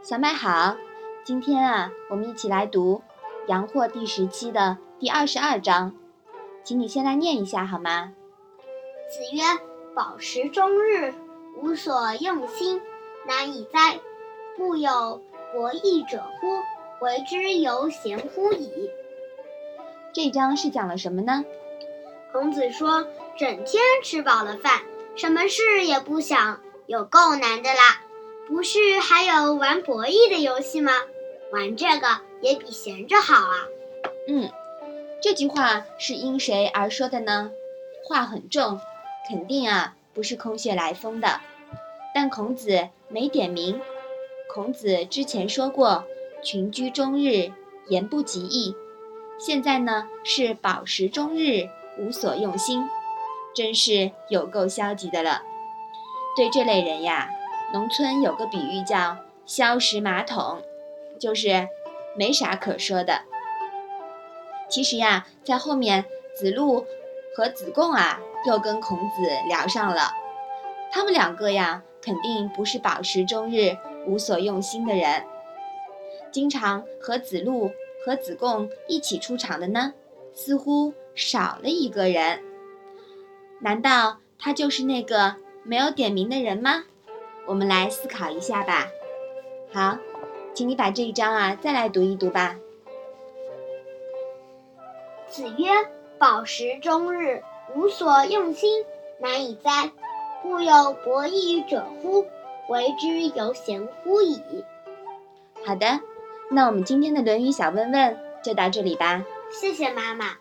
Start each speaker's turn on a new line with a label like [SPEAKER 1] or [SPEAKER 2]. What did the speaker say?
[SPEAKER 1] 小麦好，今天啊，我们一起来读《阳货》第十期的第二十二章，请你先来念一下好吗？
[SPEAKER 2] 子曰：“饱食终日，无所用心，难以哉！不有博弈者乎？为之犹贤乎矣。”
[SPEAKER 1] 这章是讲了什么呢？
[SPEAKER 2] 孔子说：“整天吃饱了饭，什么事也不想，有够难的啦。不是还有玩博弈的游戏吗？玩这个也比闲着好啊。”
[SPEAKER 1] 嗯，这句话是因谁而说的呢？话很重，肯定啊不是空穴来风的。但孔子没点名。孔子之前说过：“群居终日，言不及义。”现在呢是饱食终日，无所用心，真是有够消极的了。对这类人呀，农村有个比喻叫“消食马桶”，就是没啥可说的。其实呀，在后面子路和子贡啊，又跟孔子聊上了。他们两个呀，肯定不是饱食终日、无所用心的人，经常和子路。和子贡一起出场的呢，似乎少了一个人。难道他就是那个没有点名的人吗？我们来思考一下吧。好，请你把这一章啊再来读一读吧。
[SPEAKER 2] 子曰：“饱食终日，无所用心，难以哉！故有博弈者乎？为之犹贤乎矣。”
[SPEAKER 1] 好的。那我们今天的《论语》小问问就到这里吧。
[SPEAKER 2] 谢谢妈妈。